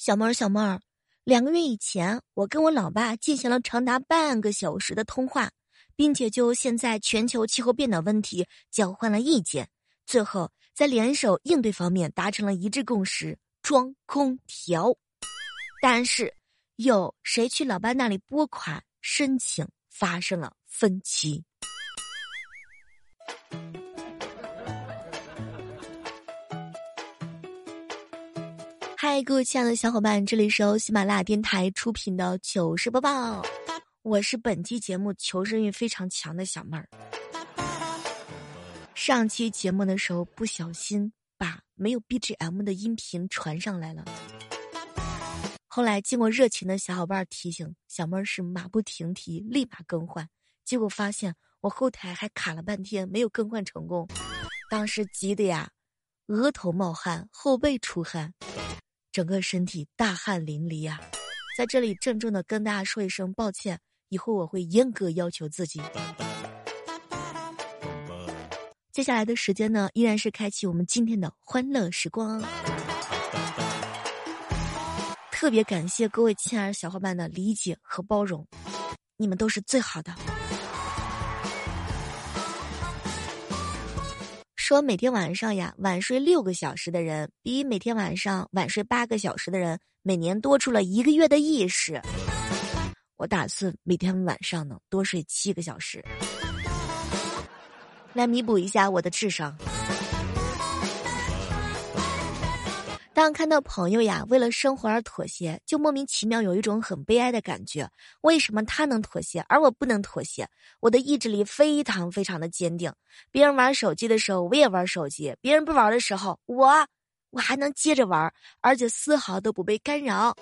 小妹儿，小妹儿，两个月以前，我跟我老爸进行了长达半个小时的通话，并且就现在全球气候变暖问题交换了意见，最后在联手应对方面达成了一致共识：装空调。但是，有谁去老爸那里拨款申请发生了分歧。嗨，各位亲爱的小伙伴，这里是由喜马拉雅电台出品的糗事播报，我是本期节目求生欲非常强的小妹儿。上期节目的时候不小心把没有 BGM 的音频传上来了，后来经过热情的小伙伴提醒，小妹儿是马不停蹄，立马更换，结果发现我后台还卡了半天，没有更换成功，当时急的呀，额头冒汗，后背出汗。整个身体大汗淋漓呀，在这里郑重的跟大家说一声抱歉，以后我会严格要求自己。接下来的时间呢，依然是开启我们今天的欢乐时光。特别感谢各位亲爱的小伙伴的理解和包容，你们都是最好的。说每天晚上呀晚睡六个小时的人，比每天晚上晚睡八个小时的人，每年多出了一个月的意识。我打算每天晚上呢多睡七个小时，来弥补一下我的智商。当看到朋友呀为了生活而妥协，就莫名其妙有一种很悲哀的感觉。为什么他能妥协，而我不能妥协？我的意志力非常非常的坚定。别人玩手机的时候，我也玩手机；别人不玩的时候，我我还能接着玩，而且丝毫都不被干扰。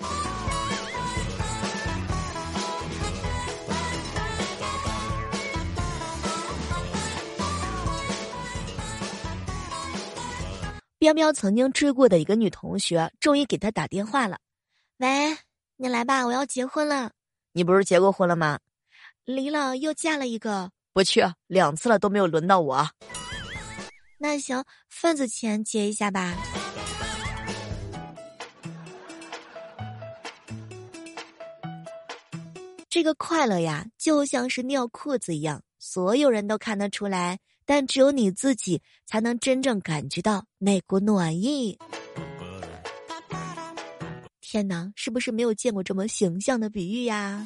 彪彪曾经追过的一个女同学，终于给他打电话了。喂，你来吧，我要结婚了。你不是结过婚了吗？离了，又嫁了一个。不去，两次了都没有轮到我。那行，份子钱结一下吧。这个快乐呀，就像是尿裤子一样，所有人都看得出来。但只有你自己才能真正感觉到那股暖意。天哪，是不是没有见过这么形象的比喻呀？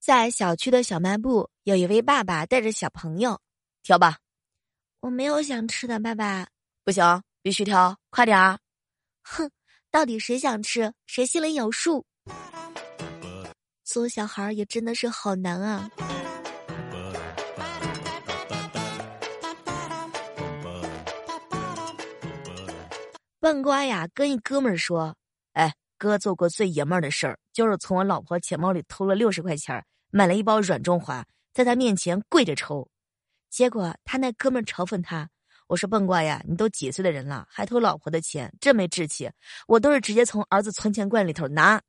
在小区的小卖部，有一位爸爸带着小朋友，挑吧。我没有想吃的，爸爸。不行，必须挑，快点儿。哼。到底谁想吃？谁心里有数？做小孩也真的是好难啊！笨瓜呀，跟一哥们儿说：“哎，哥做过最爷们儿的事儿，就是从我老婆钱包里偷了六十块钱，买了一包软中华，在他面前跪着抽。结果他那哥们儿嘲讽他。”我说笨瓜呀，你都几岁的人了，还偷老婆的钱，真没志气！我都是直接从儿子存钱罐里头拿。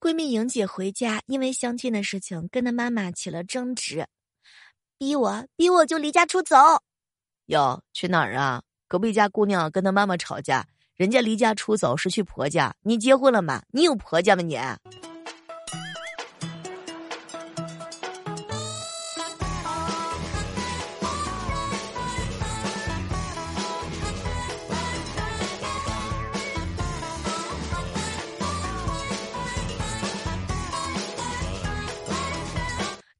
闺蜜莹姐回家，因为相亲的事情跟她妈妈起了争执，逼我逼我就离家出走。哟，去哪儿啊？隔壁家姑娘跟她妈妈吵架。人家离家出走是去婆家，你结婚了吗？你有婆家吗？你。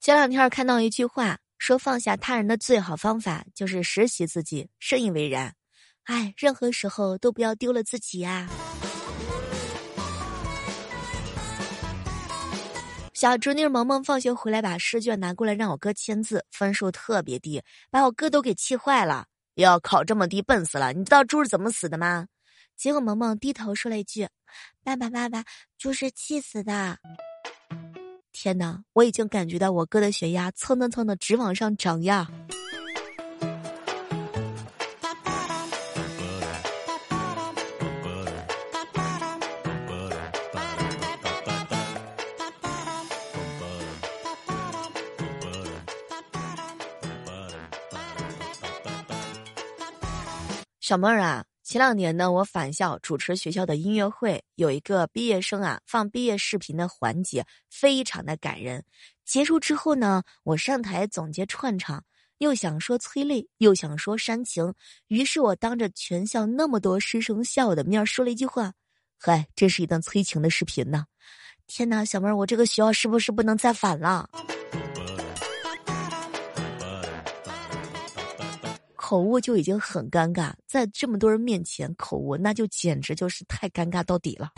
前两天看到一句话，说放下他人的最好方法就是实习自己，深以为然。哎，任何时候都不要丢了自己呀！小侄女萌萌放学回来，把试卷拿过来让我哥签字，分数特别低，把我哥都给气坏了。要，考这么低，笨死了！你知道猪是怎么死的吗？结果萌萌低头说了一句：“爸爸，爸爸，猪是气死的。”天哪，我已经感觉到我哥的血压蹭蹭蹭的直往上涨呀！小妹儿啊，前两年呢，我返校主持学校的音乐会，有一个毕业生啊放毕业视频的环节，非常的感人。结束之后呢，我上台总结串场，又想说催泪，又想说煽情，于是我当着全校那么多师生校友的面说了一句话：“嗨，这是一段催情的视频呢。”天哪，小妹儿，我这个学校是不是不能再返了？口误就已经很尴尬，在这么多人面前口误，那就简直就是太尴尬到底了。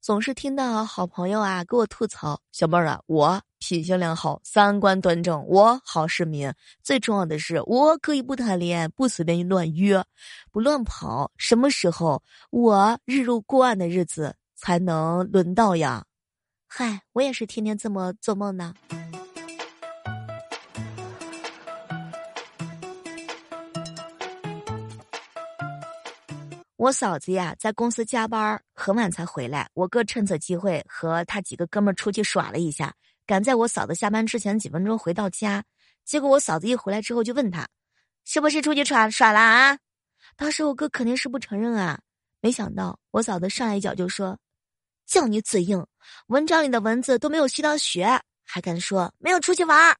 总是听到好朋友啊给我吐槽，小妹儿啊，我品行良好，三观端正，我好市民。最重要的是，我可以不谈恋爱，不随便乱约，不乱跑。什么时候我日入过万的日子才能轮到呀？嗨，我也是天天这么做梦呢。我嫂子呀，在公司加班很晚才回来。我哥趁此机会和他几个哥们出去耍了一下，赶在我嫂子下班之前几分钟回到家。结果我嫂子一回来之后就问他，是不是出去耍耍了啊？当时我哥肯定是不承认啊。没想到我嫂子上来一脚就说。叫你嘴硬，文章里的文字都没有吸到血，还敢说没有出去玩？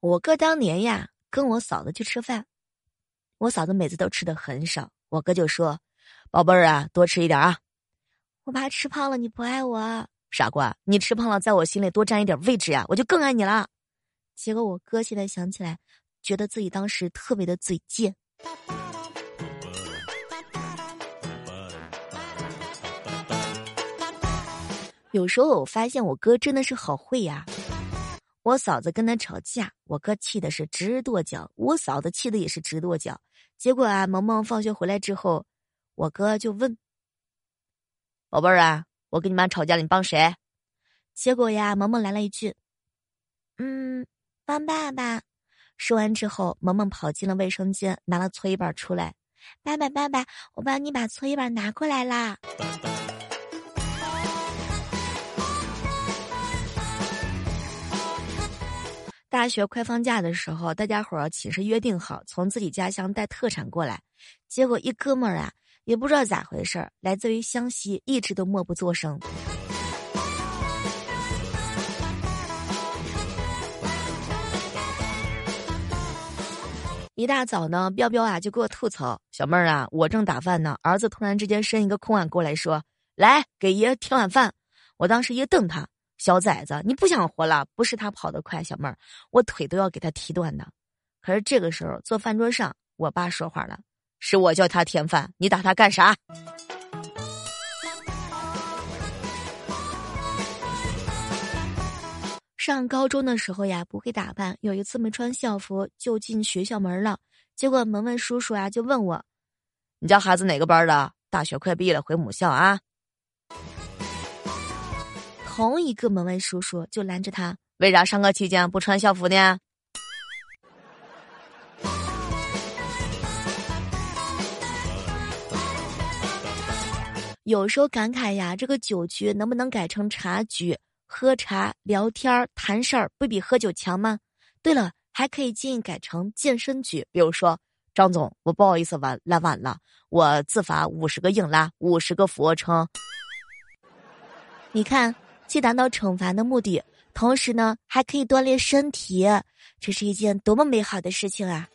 我哥当年呀，跟我嫂子去吃饭，我嫂子每次都吃的很少，我哥就说：“宝贝儿啊，多吃一点啊。”我怕吃胖了你不爱我，傻瓜，你吃胖了，在我心里多占一点位置呀，我就更爱你了。结果我哥现在想起来，觉得自己当时特别的嘴贱。有时候我发现我哥真的是好会呀。我嫂子跟他吵架，我哥气的是直跺脚，我嫂子气的也是直跺脚。结果啊，萌萌放学回来之后，我哥就问：“宝贝儿啊，我跟你妈吵架了，你帮谁？”结果呀，萌萌来了一句：“嗯。”帮爸爸，说完之后，萌萌跑进了卫生间，拿了搓衣板出来。爸爸，爸爸，我帮你把搓衣板拿过来啦。大学快放假的时候，大家伙儿寝室约定好从自己家乡带特产过来，结果一哥们儿啊，也不知道咋回事儿，来自于湘西，一直都默不作声。一大早呢，彪彪啊就给我吐槽：“小妹儿啊，我正打饭呢，儿子突然之间伸一个空碗过来说，来给爷添碗饭。”我当时一瞪他：“小崽子，你不想活了？不是他跑得快，小妹儿，我腿都要给他踢断的。”可是这个时候，坐饭桌上，我爸说话了：“是我叫他添饭，你打他干啥？”上高中的时候呀，不会打扮。有一次没穿校服就进学校门了，结果门卫叔叔啊就问我：“你家孩子哪个班的？大学快毕业了，回母校啊。”同一个门卫叔叔就拦着他：“为啥上课期间不穿校服呢？”有时候感慨呀，这个酒局能不能改成茶局？喝茶、聊天、谈事儿，不比喝酒强吗？对了，还可以建议改成健身局，比如说，张总，我不好意思晚来晚了，我自罚五十个硬拉，五十个俯卧撑。你看，既达到惩罚的目的，同时呢，还可以锻炼身体，这是一件多么美好的事情啊！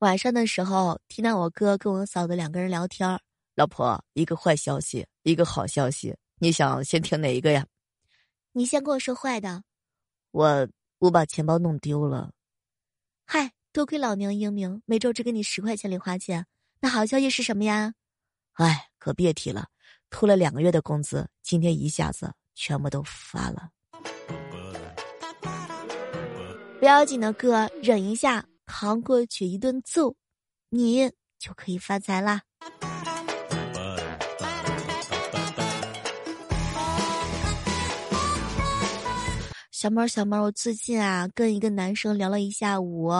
晚上的时候，听到我哥跟我嫂子两个人聊天儿老婆，一个坏消息，一个好消息，你想先听哪一个呀？你先跟我说坏的。我我把钱包弄丢了。嗨，多亏老娘英明，每周只给你十块钱零花钱。那好消息是什么呀？哎，可别提了，拖了两个月的工资，今天一下子全部都发了。不要紧的哥，忍一下。扛过去一顿揍，你就可以发财啦。小猫小猫，我最近啊跟一个男生聊了一下午，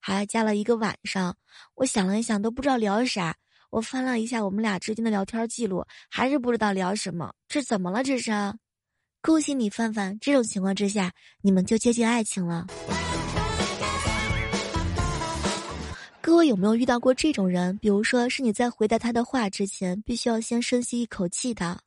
还加了一个晚上。我想了一想，都不知道聊啥。我翻了一下我们俩之间的聊天记录，还是不知道聊什么。这怎么了？这是？恭喜你，范范。这种情况之下，你们就接近爱情了。各位有没有遇到过这种人？比如说是你在回答他的话之前，必须要先深吸一口气的。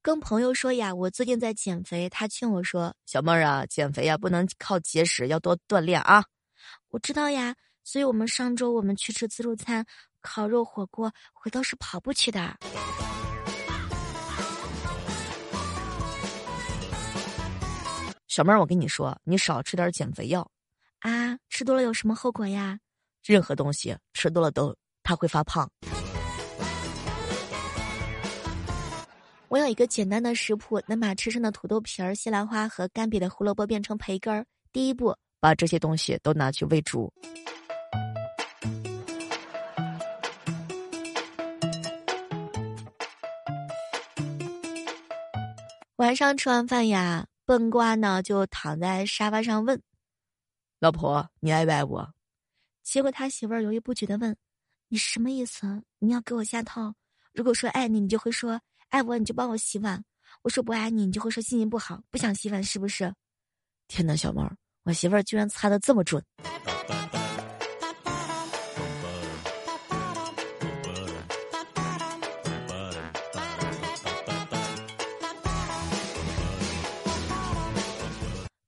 跟朋友说呀，我最近在减肥。他劝我说：“小妹儿啊，减肥呀不能靠节食，要多锻炼啊。”我知道呀，所以我们上周我们去吃自助餐，烤肉火锅，回头是跑步去的。小妹儿，我跟你说，你少吃点减肥药啊！吃多了有什么后果呀？任何东西吃多了都它会发胖。我有一个简单的食谱，能把吃剩的土豆皮儿、西兰花和干瘪的胡萝卜变成培根儿。第一步，把这些东西都拿去喂猪。晚上吃完饭呀，笨瓜呢就躺在沙发上问：“老婆，你爱不爱我？”结果他媳妇儿犹豫不决的问：“你什么意思？你要给我下套？如果说爱你，你就会说。”爱我你就帮我洗碗，我说不爱你，你就会说心情不好，不想洗碗，是不是？天哪，小猫，我媳妇儿居然猜的这么准。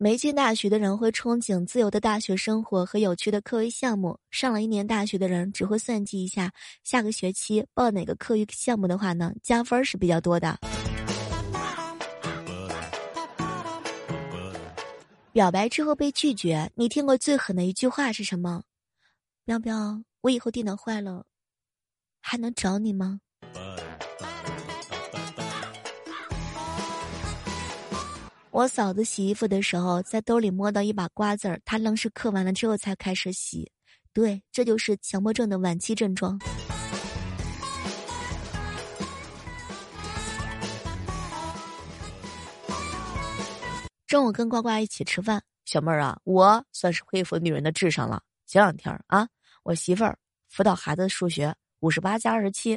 没进大学的人会憧憬自由的大学生活和有趣的课余项目；上了一年大学的人只会算计一下下个学期报哪个课余项目的话呢，加分是比较多的。表白之后被拒绝，你听过最狠的一句话是什么？喵喵，我以后电脑坏了，还能找你吗？我嫂子洗衣服的时候，在兜里摸到一把瓜子儿，她愣是嗑完了之后才开始洗。对，这就是强迫症的晚期症状。中午跟呱呱一起吃饭，小妹儿啊，我算是恢复女人的智商了。前两天啊，我媳妇儿辅导孩子数学，五十八加二十七，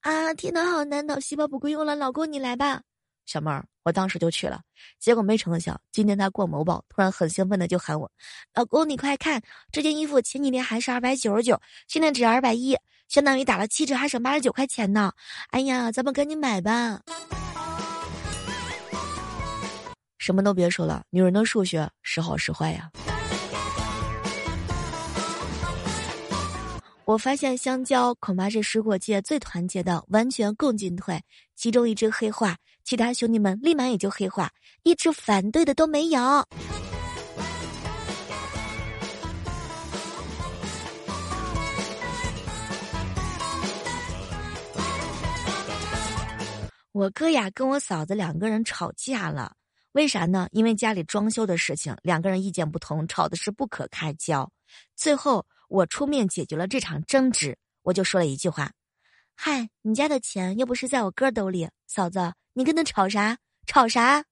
啊，天呐，好难，脑细胞不够用了，老公你来吧。小妹儿，我当时就去了，结果没成想，今天他逛某宝，突然很兴奋的就喊我：“老公，你快看，这件衣服前几天还是二百九十九，现在只要二百一，相当于打了七折，还省八十九块钱呢！哎呀，咱们赶紧买吧！”什么都别说了，女人的数学时好时坏呀。我发现香蕉恐怕是水果界最团结的，完全共进退。其中一只黑化，其他兄弟们立马也就黑化，一只反对的都没有。我哥呀跟我嫂子两个人吵架了，为啥呢？因为家里装修的事情，两个人意见不同，吵的是不可开交。最后。我出面解决了这场争执，我就说了一句话：“嗨，你家的钱又不是在我哥兜里，嫂子，你跟他吵啥？吵啥？”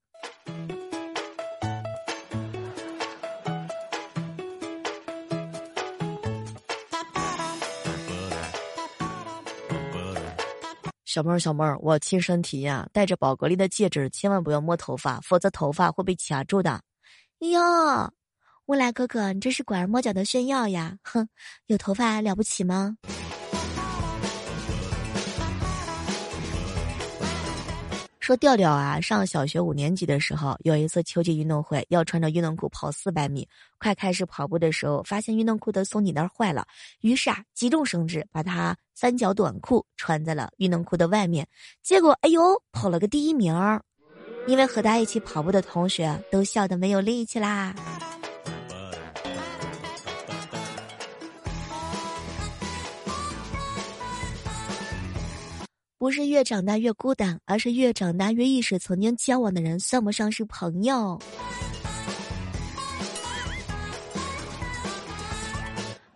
小妹儿，小妹儿，我亲身体验，戴着宝格丽的戒指，千万不要摸头发，否则头发会被卡住的。哟。未来哥哥，你这是拐弯抹角的炫耀呀！哼，有头发了不起吗？说调调啊，上小学五年级的时候，有一次秋季运动会，要穿着运动裤跑四百米。快开始跑步的时候，发现运动裤的松紧带坏了，于是啊，急中生智，把它三角短裤穿在了运动裤的外面。结果，哎呦，跑了个第一名儿！因为和他一起跑步的同学都笑得没有力气啦。不是越长大越孤单，而是越长大越意识曾经交往的人算不上是朋友。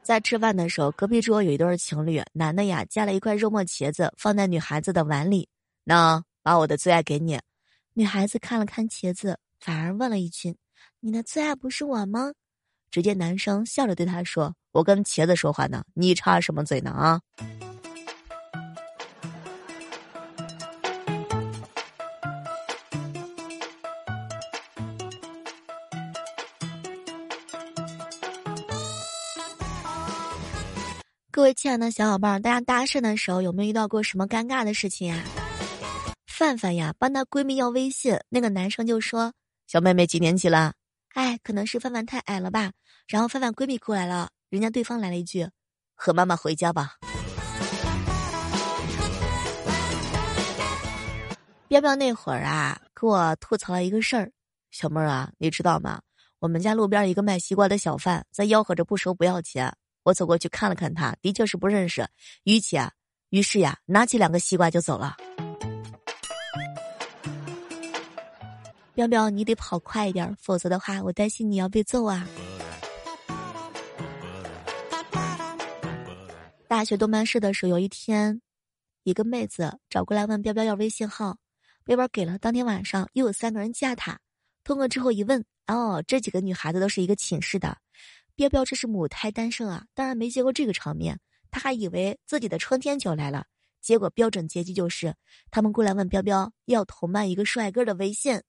在吃饭的时候，隔壁桌有一对情侣，男的呀夹了一块肉末茄子放在女孩子的碗里，那把我的最爱给你。女孩子看了看茄子，反而问了一句：“你的最爱不是我吗？”只见男生笑着对她说：“我跟茄子说话呢，你插什么嘴呢啊？”各位亲爱的小伙伴，大家搭讪的时候有没有遇到过什么尴尬的事情呀？范范呀，帮她闺蜜要微信，那个男生就说：“小妹妹几年级了？”哎，可能是范范太矮了吧。然后范范闺蜜过来了，人家对方来了一句：“和妈妈回家吧。”彪彪那会儿啊，给我吐槽了一个事儿：“小妹儿啊，你知道吗？我们家路边一个卖西瓜的小贩在吆喝着不收不要钱。”我走过去看了看他，的确是不认识。于其啊，于是呀，拿起两个西瓜就走了。彪彪，你得跑快一点，否则的话，我担心你要被揍啊。大学动漫室的时候，有一天，一个妹子找过来问彪彪要微信号，彪彪给了。当天晚上又有三个人加他，通过之后一问，哦，这几个女孩子都是一个寝室的。彪彪这是母胎单身啊，当然没见过这个场面，他还以为自己的春天就要来了。结果标准结局就是，他们过来问彪彪要同伴一个帅哥的微信。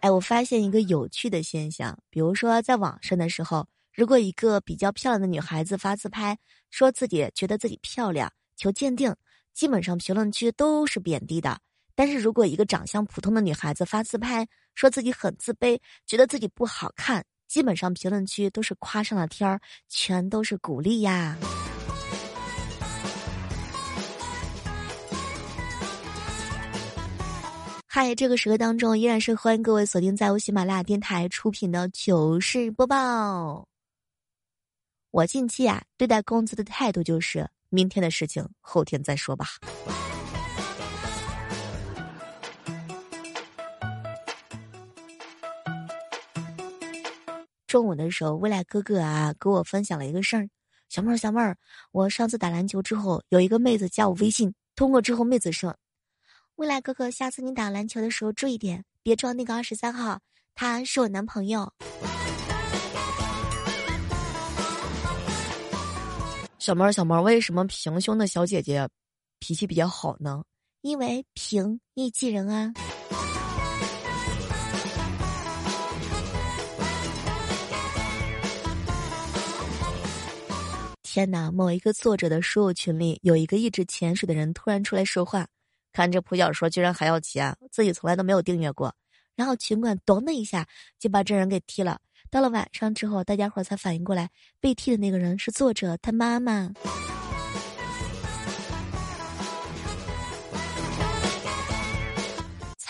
哎，我发现一个有趣的现象，比如说在网上的时候，如果一个比较漂亮的女孩子发自拍，说自己觉得自己漂亮，求鉴定，基本上评论区都是贬低的。但是如果一个长相普通的女孩子发自拍，说自己很自卑，觉得自己不好看，基本上评论区都是夸上了天儿，全都是鼓励呀。嗨，这个时刻当中依然是欢迎各位锁定在由喜马拉雅电台出品的糗事播报。我近期啊，对待工资的态度就是明天的事情后天再说吧。中午的时候，未来哥哥啊，给我分享了一个事儿。小妹儿，小妹儿，我上次打篮球之后，有一个妹子加我微信，通过之后，妹子说：“未来哥哥，下次你打篮球的时候注意点，别撞那个二十三号，他是我男朋友。”小妹儿，小妹儿，为什么平胸的小姐姐脾气比较好呢？因为平易近人啊。天哪！某一个作者的书友群里，有一个一直潜水的人突然出来说话，看这普小说居然还要钱，自己从来都没有订阅过。然后群管咚的一下就把这人给踢了。到了晚上之后，大家伙才反应过来，被踢的那个人是作者他妈妈。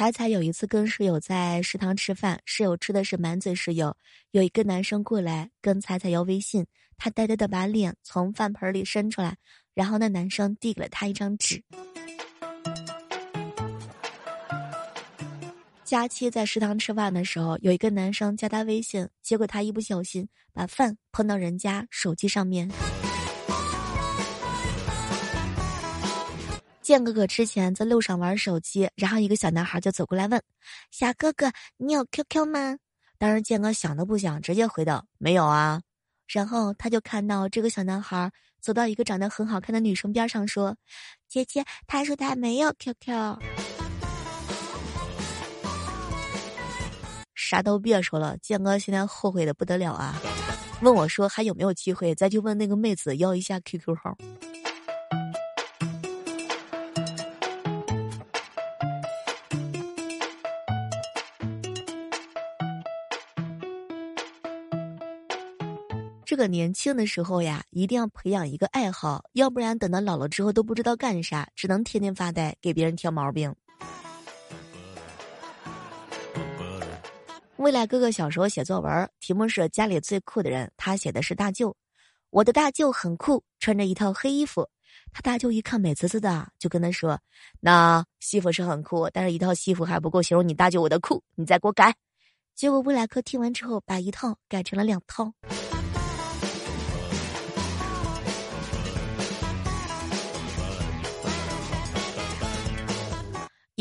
彩彩有一次跟室友在食堂吃饭，室友吃的是满嘴是油，有一个男生过来跟彩彩要微信。他呆呆的把脸从饭盆里伸出来，然后那男生递给了他一张纸。佳期在食堂吃饭的时候，有一个男生加他微信，结果他一不小心把饭碰到人家手机上面。建哥哥之前在路上玩手机，然后一个小男孩就走过来问：“小哥哥，你有 QQ 吗？”当时建哥想都不想，直接回道：“没有啊。”然后他就看到这个小男孩走到一个长得很好看的女生边上，说：“姐姐，他说他没有 QQ。”啥都别说了，建哥现在后悔的不得了啊！问我说还有没有机会再去问那个妹子要一下 QQ 号。个年轻的时候呀，一定要培养一个爱好，要不然等到老了之后都不知道干啥，只能天天发呆，给别人挑毛病。未来哥哥小时候写作文，题目是家里最酷的人，他写的是大舅。我的大舅很酷，穿着一套黑衣服。他大舅一看美滋滋的，就跟他说：“那西服是很酷，但是一套西服还不够形容你大舅我的酷，你再给我改。”结果未来哥听完之后，把一套改成了两套。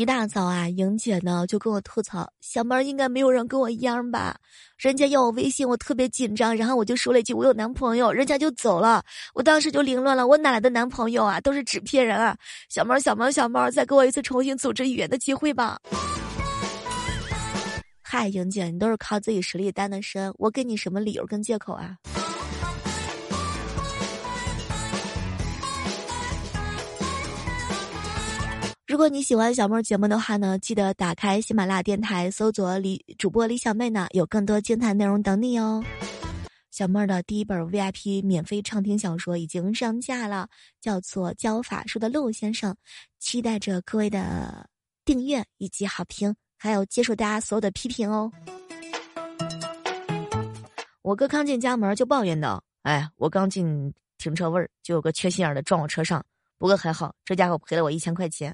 一大早啊，莹姐呢就跟我吐槽：“小妹儿应该没有人跟我一样吧？人家要我微信，我特别紧张，然后我就说了一句我有男朋友，人家就走了。我当时就凌乱了，我哪来的男朋友啊？都是纸片人啊！小妹儿，小妹儿，小妹儿，再给我一次重新组织语言的机会吧。”嗨，莹姐，你都是靠自己实力单的身，我给你什么理由跟借口啊？如果你喜欢小妹儿节目的话呢，记得打开喜马拉雅电台，搜索李主播李小妹呢，有更多精彩内容等你哦。小妹儿的第一本 VIP 免费畅听小说已经上架了，叫做《教法术的陆先生》，期待着各位的订阅以及好评，还有接受大家所有的批评哦。我哥刚进家门就抱怨道：“哎，我刚进停车位就有个缺心眼的撞我车上，不过还好，这家伙赔了我一千块钱。”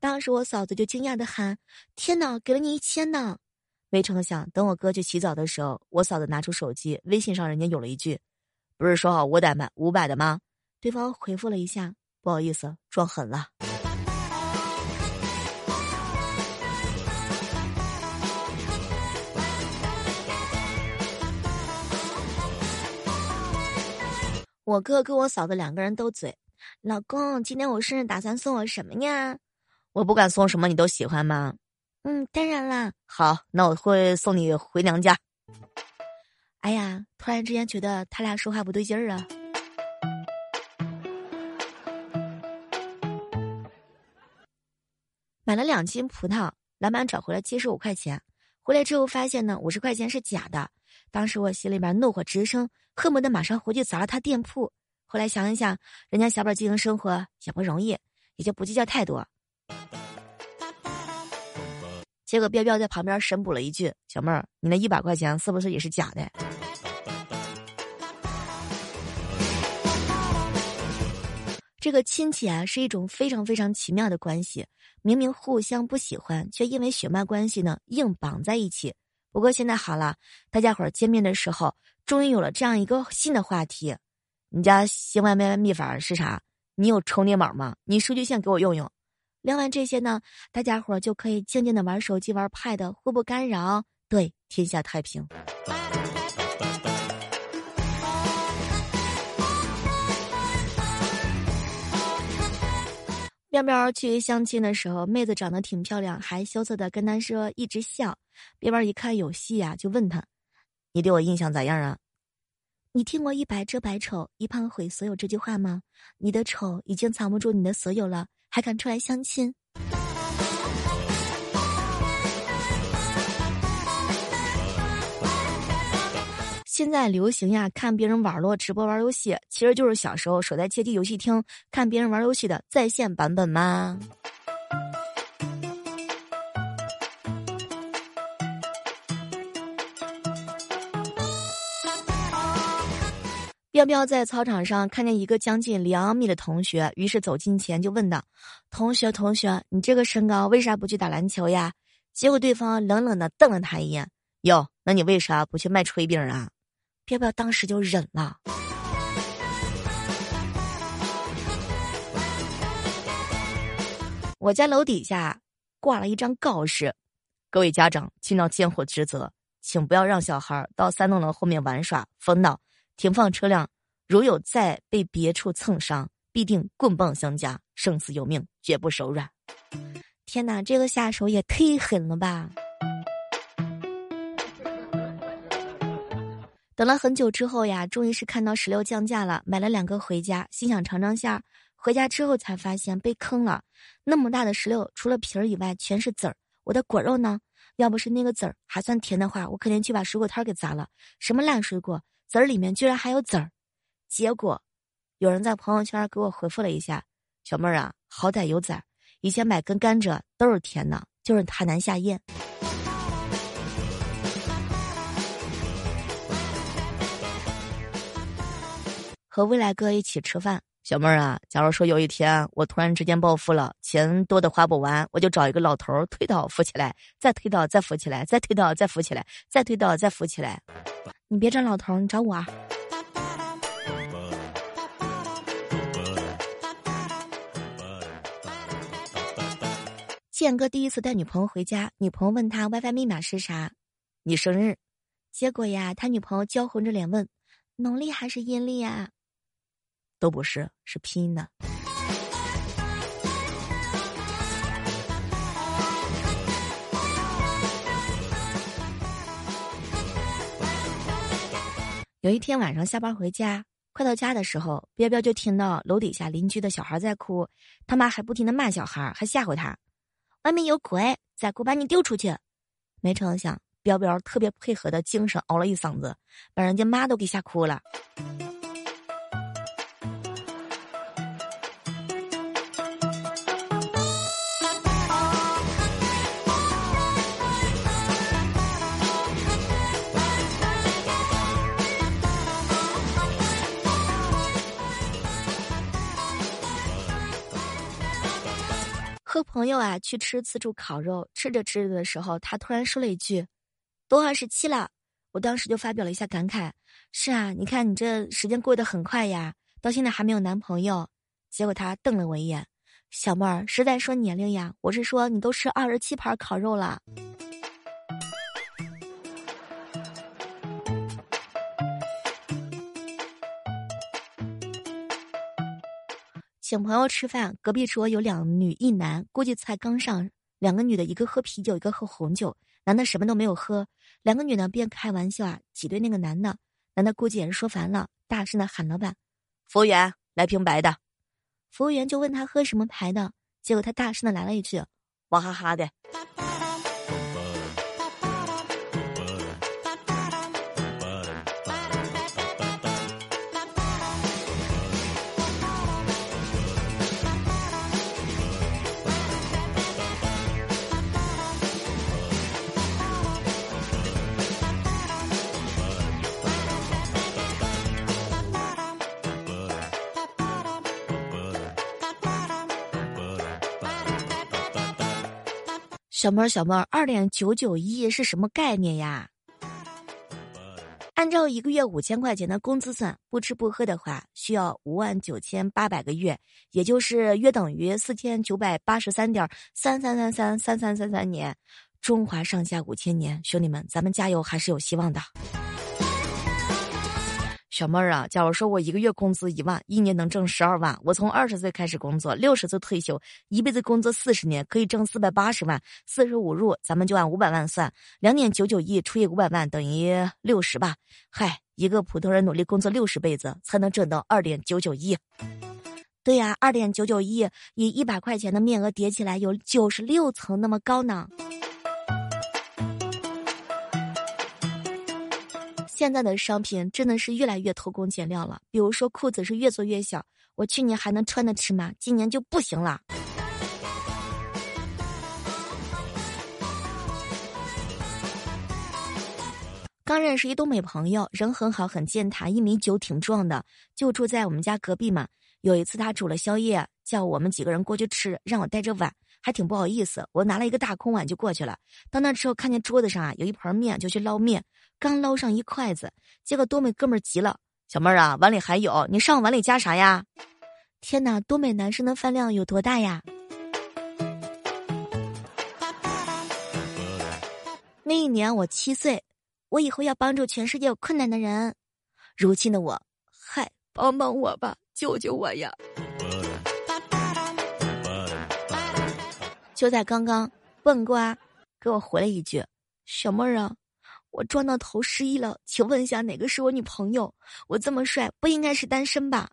当时我嫂子就惊讶的喊：“天哪，给了你一千呢！”没成想，等我哥去洗澡的时候，我嫂子拿出手机，微信上人家有了一句：“不是说好五百买五百的吗？”对方回复了一下：“不好意思，撞狠了。”我哥跟我嫂子两个人斗嘴：“老公，今天我生日，打算送我什么呀？”我不管送什么，你都喜欢吗？嗯，当然啦。好，那我会送你回娘家。哎呀，突然之间觉得他俩说话不对劲儿啊。买了两斤葡萄，老板找回来七十五块钱。回来之后发现呢，五十块钱是假的。当时我心里边怒火直升，恨不得马上回去砸了他店铺。后来想一想，人家小本经营生活也不容易，也就不计较太多。结果彪彪在旁边神补了一句：“小妹儿，你那一百块钱是不是也是假的？”这个亲戚啊，是一种非常非常奇妙的关系，明明互相不喜欢，却因为血脉关系呢硬绑在一起。不过现在好了，大家伙儿见面的时候，终于有了这样一个新的话题：你家新外卖秘法是啥？你有充电宝吗？你数据线给我用用。聊完这些呢，大家伙就可以静静的玩手机、玩 Pad，互不干扰，对天下太平。喵喵去相亲的时候，妹子长得挺漂亮，还羞涩的跟他说，一直笑。边边一看有戏啊，就问他：“你对我印象咋样啊？”你听过“一白遮百丑，一胖毁所有”这句话吗？你的丑已经藏不住你的所有了。还敢出来相亲？现在流行呀，看别人网络直播玩游戏，其实就是小时候守在街机游戏厅看别人玩游戏的在线版本吗？彪彪在操场上看见一个将近两米的同学，于是走近前就问道：“同学，同学，你这个身高为啥不去打篮球呀？”结果对方冷冷的瞪了他一眼：“哟，那你为啥不去卖炊饼啊？”彪彪当时就忍了。我家楼底下挂了一张告示：“各位家长尽到监护职责，请不要让小孩到三栋楼后面玩耍疯闹。”停放车辆，如有再被别处蹭伤，必定棍棒相加，生死有命，绝不手软。天哪，这个下手也忒狠了吧！等了很久之后呀，终于是看到石榴降价了，买了两个回家，心想尝尝鲜儿。回家之后才发现被坑了，那么大的石榴，除了皮儿以外全是籽儿。我的果肉呢？要不是那个籽儿还算甜的话，我肯定去把水果摊给砸了。什么烂水果！籽儿里面居然还有籽儿，结果有人在朋友圈给我回复了一下：“小妹儿啊，好歹有籽儿，以前买根甘蔗都是甜的，就是太难下咽。”和未来哥一起吃饭，小妹儿啊，假如说有一天我突然之间暴富了，钱多的花不完，我就找一个老头推倒扶起来，再推倒再扶起来，再推倒再扶起来，再推倒再扶起来。你别找老头，你找我。建哥第一次带女朋友回家，女朋友问他 WiFi 密码是啥，你生日。结果呀，他女朋友娇红着脸问：农历还是阴历啊？都不是，是拼的。有一天晚上下班回家，快到家的时候，彪彪就听到楼底下邻居的小孩在哭，他妈还不停的骂小孩，还吓唬他。外面有鬼，再哭把你丢出去！没成想，彪彪特别配合的精神嗷了一嗓子，把人家妈都给吓哭了。和朋友啊去吃自助烤肉，吃着吃着的时候，他突然说了一句：“都二十七了。”我当时就发表了一下感慨：“是啊，你看你这时间过得很快呀，到现在还没有男朋友。”结果他瞪了我一眼：“小妹儿是在说年龄呀？我是说你都吃二十七盘烤肉了。”请朋友吃饭，隔壁桌有两女一男，估计才刚上。两个女的，一个喝啤酒，一个喝红酒。男的什么都没有喝，两个女的便开玩笑啊，挤兑那个男的。男的估计也是说烦了，大声的喊老板：“服务员，来瓶白的。”服务员就问他喝什么牌的，结果他大声的来了一句：“娃哈哈的。”小妹儿，小妹儿，二点九九亿是什么概念呀？按照一个月五千块钱的工资算，不吃不喝的话，需要五万九千八百个月，也就是约等于四千九百八十三点三三三三三三三三年。中华上下五千年，兄弟们，咱们加油，还是有希望的。小妹儿啊，假如说我一个月工资一万，一年能挣十二万，我从二十岁开始工作，六十岁退休，一辈子工作四十年，可以挣四百八十万，四舍五入，咱们就按五百万算，两点九九亿除以五百万等于六十吧。嗨，一个普通人努力工作六十辈子才能挣到二点九九亿。对呀，二点九九亿以一百块钱的面额叠起来有九十六层那么高呢。现在的商品真的是越来越偷工减料了。比如说裤子是越做越小，我去年还能穿的尺码，今年就不行了。刚认识一东北朋友，人很好，很健谈，一米九，挺壮的，就住在我们家隔壁嘛。有一次他煮了宵夜，叫我们几个人过去吃，让我带着碗，还挺不好意思。我拿了一个大空碗就过去了。到那之后，看见桌子上啊有一盆面，就去捞面。刚捞上一筷子，结果多美哥们急了：“小妹儿啊，碗里还有，你上碗里加啥呀？”天哪，多美男生的饭量有多大呀？那一年我七岁，我以后要帮助全世界有困难的人。如今的我，嗨，帮帮我吧，救救我呀！就在刚刚，笨瓜给我回了一句：“小妹儿啊。”我撞到头失忆了，请问一下哪个是我女朋友？我这么帅，不应该是单身吧？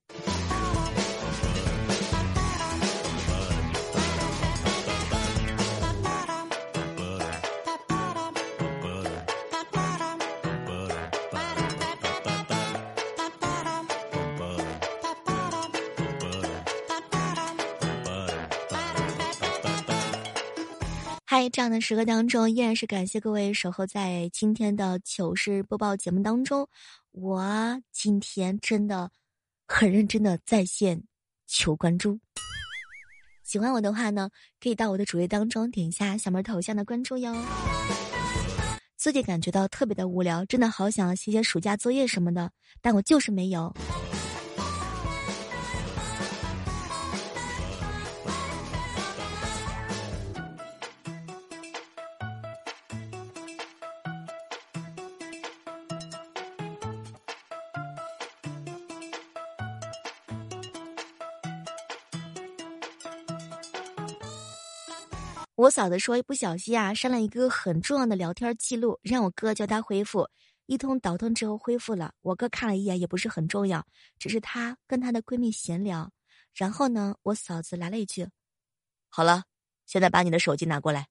这样的时刻当中，依然是感谢各位守候在今天的糗事播报节目当中。我今天真的很认真的在线求关注。喜欢我的话呢，可以到我的主页当中点一下小妹头像的关注哟。最近感觉到特别的无聊，真的好想写写暑假作业什么的，但我就是没有。我嫂子说，一不小心啊，删了一个很重要的聊天记录，让我哥叫他恢复。一通倒腾之后恢复了，我哥看了一眼，也不是很重要，只是她跟她的闺蜜闲聊。然后呢，我嫂子来了一句：“好了，现在把你的手机拿过来。”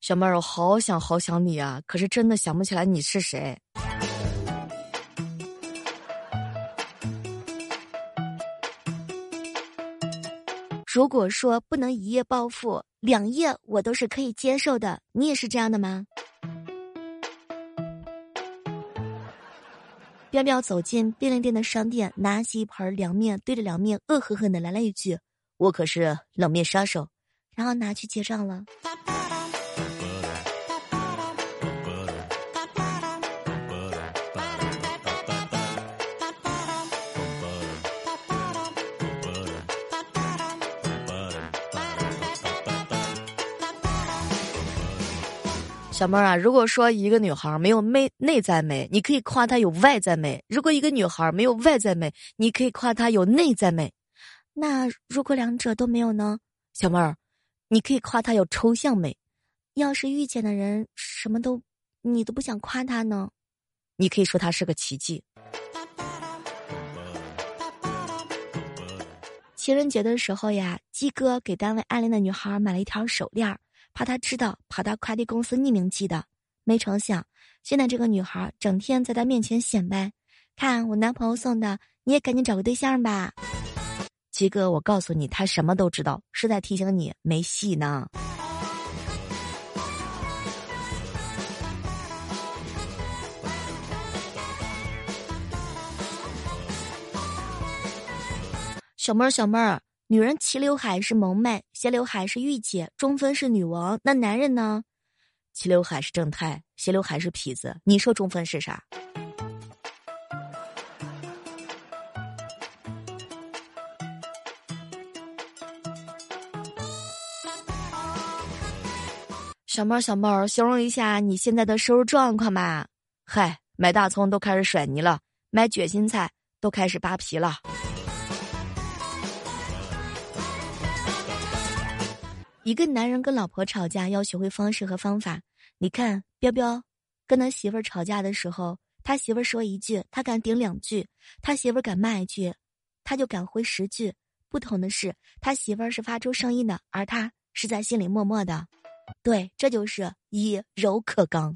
小妹儿，我好想好想你啊，可是真的想不起来你是谁。如果说不能一夜暴富，两夜我都是可以接受的。你也是这样的吗？彪彪走进便利店的商店，拿起一盆凉面，对着凉面恶狠狠的来了一句：“我可是冷面杀手。”然后拿去结账了。小妹儿啊，如果说一个女孩没有内内在美，你可以夸她有外在美；如果一个女孩没有外在美，你可以夸她有内在美。那如果两者都没有呢？小妹儿，你可以夸她有抽象美。要是遇见的人什么都你都不想夸他呢？你可以说他是个奇迹。情人节的时候呀，鸡哥给单位暗恋的女孩买了一条手链儿。怕他知道，跑到快递公司匿名寄的。没成想，现在这个女孩整天在他面前显摆，看我男朋友送的，你也赶紧找个对象吧。七哥，我告诉你，他什么都知道，是在提醒你没戏呢。小妹儿，小妹儿。女人齐刘海是萌妹，斜刘海是御姐，中分是女王。那男人呢？齐刘海是正太，斜刘海是痞子。你说中分是啥？小妹儿，小妹儿，形容一下你现在的收入状况吧。嗨，买大葱都开始甩泥了，买卷心菜都开始扒皮了。一个男人跟老婆吵架要学会方式和方法。你看，彪彪跟他媳妇儿吵架的时候，他媳妇儿说一句，他敢顶两句；他媳妇儿敢骂一句，他就敢回十句。不同的是，他媳妇儿是发出声音的，而他是在心里默默的。对，这就是以柔克刚。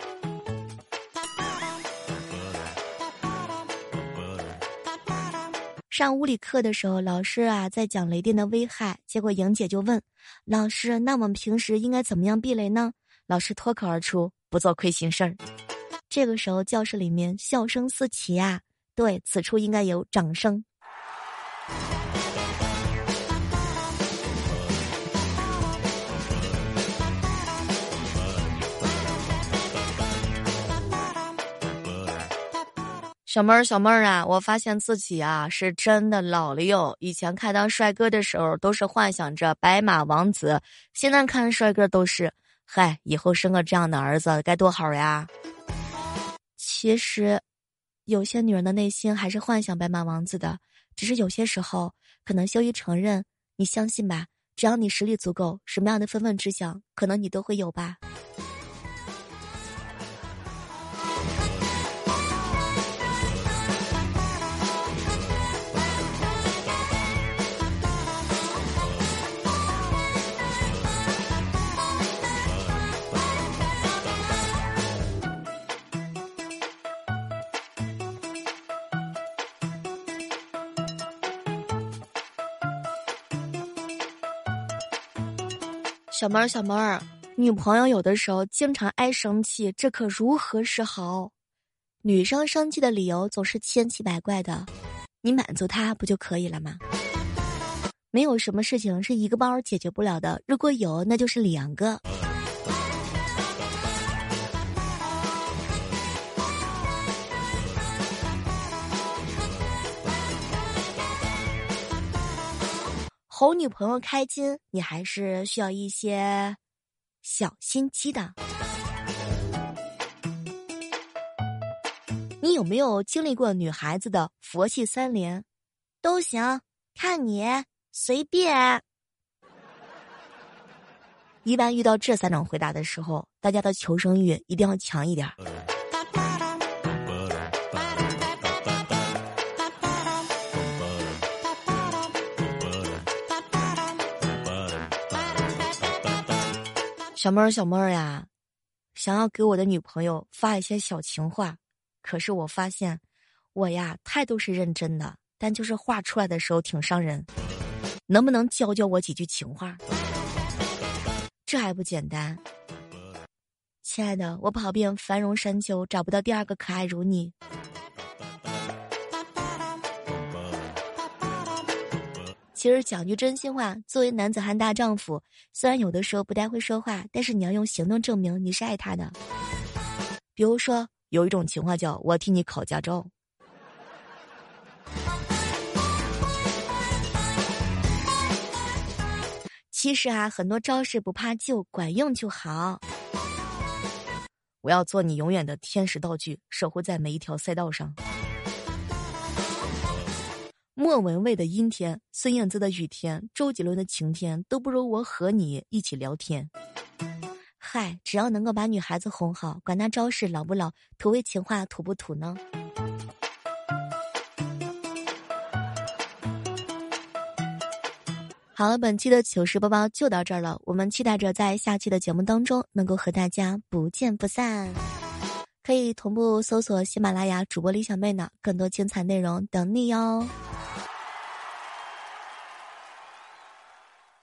上物理课的时候，老师啊在讲雷电的危害，结果莹姐就问老师：“那我们平时应该怎么样避雷呢？”老师脱口而出：“不做亏心事儿。”这个时候，教室里面笑声四起啊。对此处应该有掌声。小妹儿，小妹儿啊，我发现自己啊是真的老了哟。以前看到帅哥的时候，都是幻想着白马王子；现在看帅哥都是，嗨，以后生个这样的儿子该多好呀。其实，有些女人的内心还是幻想白马王子的，只是有些时候可能羞于承认。你相信吧，只要你实力足够，什么样的分分之想，可能你都会有吧。小妹儿，小妹儿，女朋友有的时候经常爱生气，这可如何是好？女生生气的理由总是千奇百怪的，你满足她不就可以了吗？没有什么事情是一个包解决不了的，如果有，那就是两个。哄女朋友开心，你还是需要一些小心机的。你有没有经历过女孩子的佛系三连？都行，看你随便。一般遇到这三种回答的时候，大家的求生欲一定要强一点。小妹儿，小妹儿呀，想要给我的女朋友发一些小情话，可是我发现，我呀态度是认真的，但就是话出来的时候挺伤人。能不能教教我几句情话？这还不简单，亲爱的，我跑遍繁荣山丘，找不到第二个可爱如你。其实讲句真心话，作为男子汉大丈夫，虽然有的时候不太会说话，但是你要用行动证明你是爱他的。比如说，有一种情况叫“我替你考驾照”。其实啊，很多招式不怕旧，管用就好。我要做你永远的天使道具，守护在每一条赛道上。莫文蔚的阴天，孙燕姿的雨天，周杰伦的晴天，都不如我和你一起聊天。嗨，只要能够把女孩子哄好，管她招式老不老，土味情话土不土呢？好了，本期的糗事播报就到这儿了，我们期待着在下期的节目当中能够和大家不见不散。可以同步搜索喜马拉雅主播李小妹呢，更多精彩内容等你哟。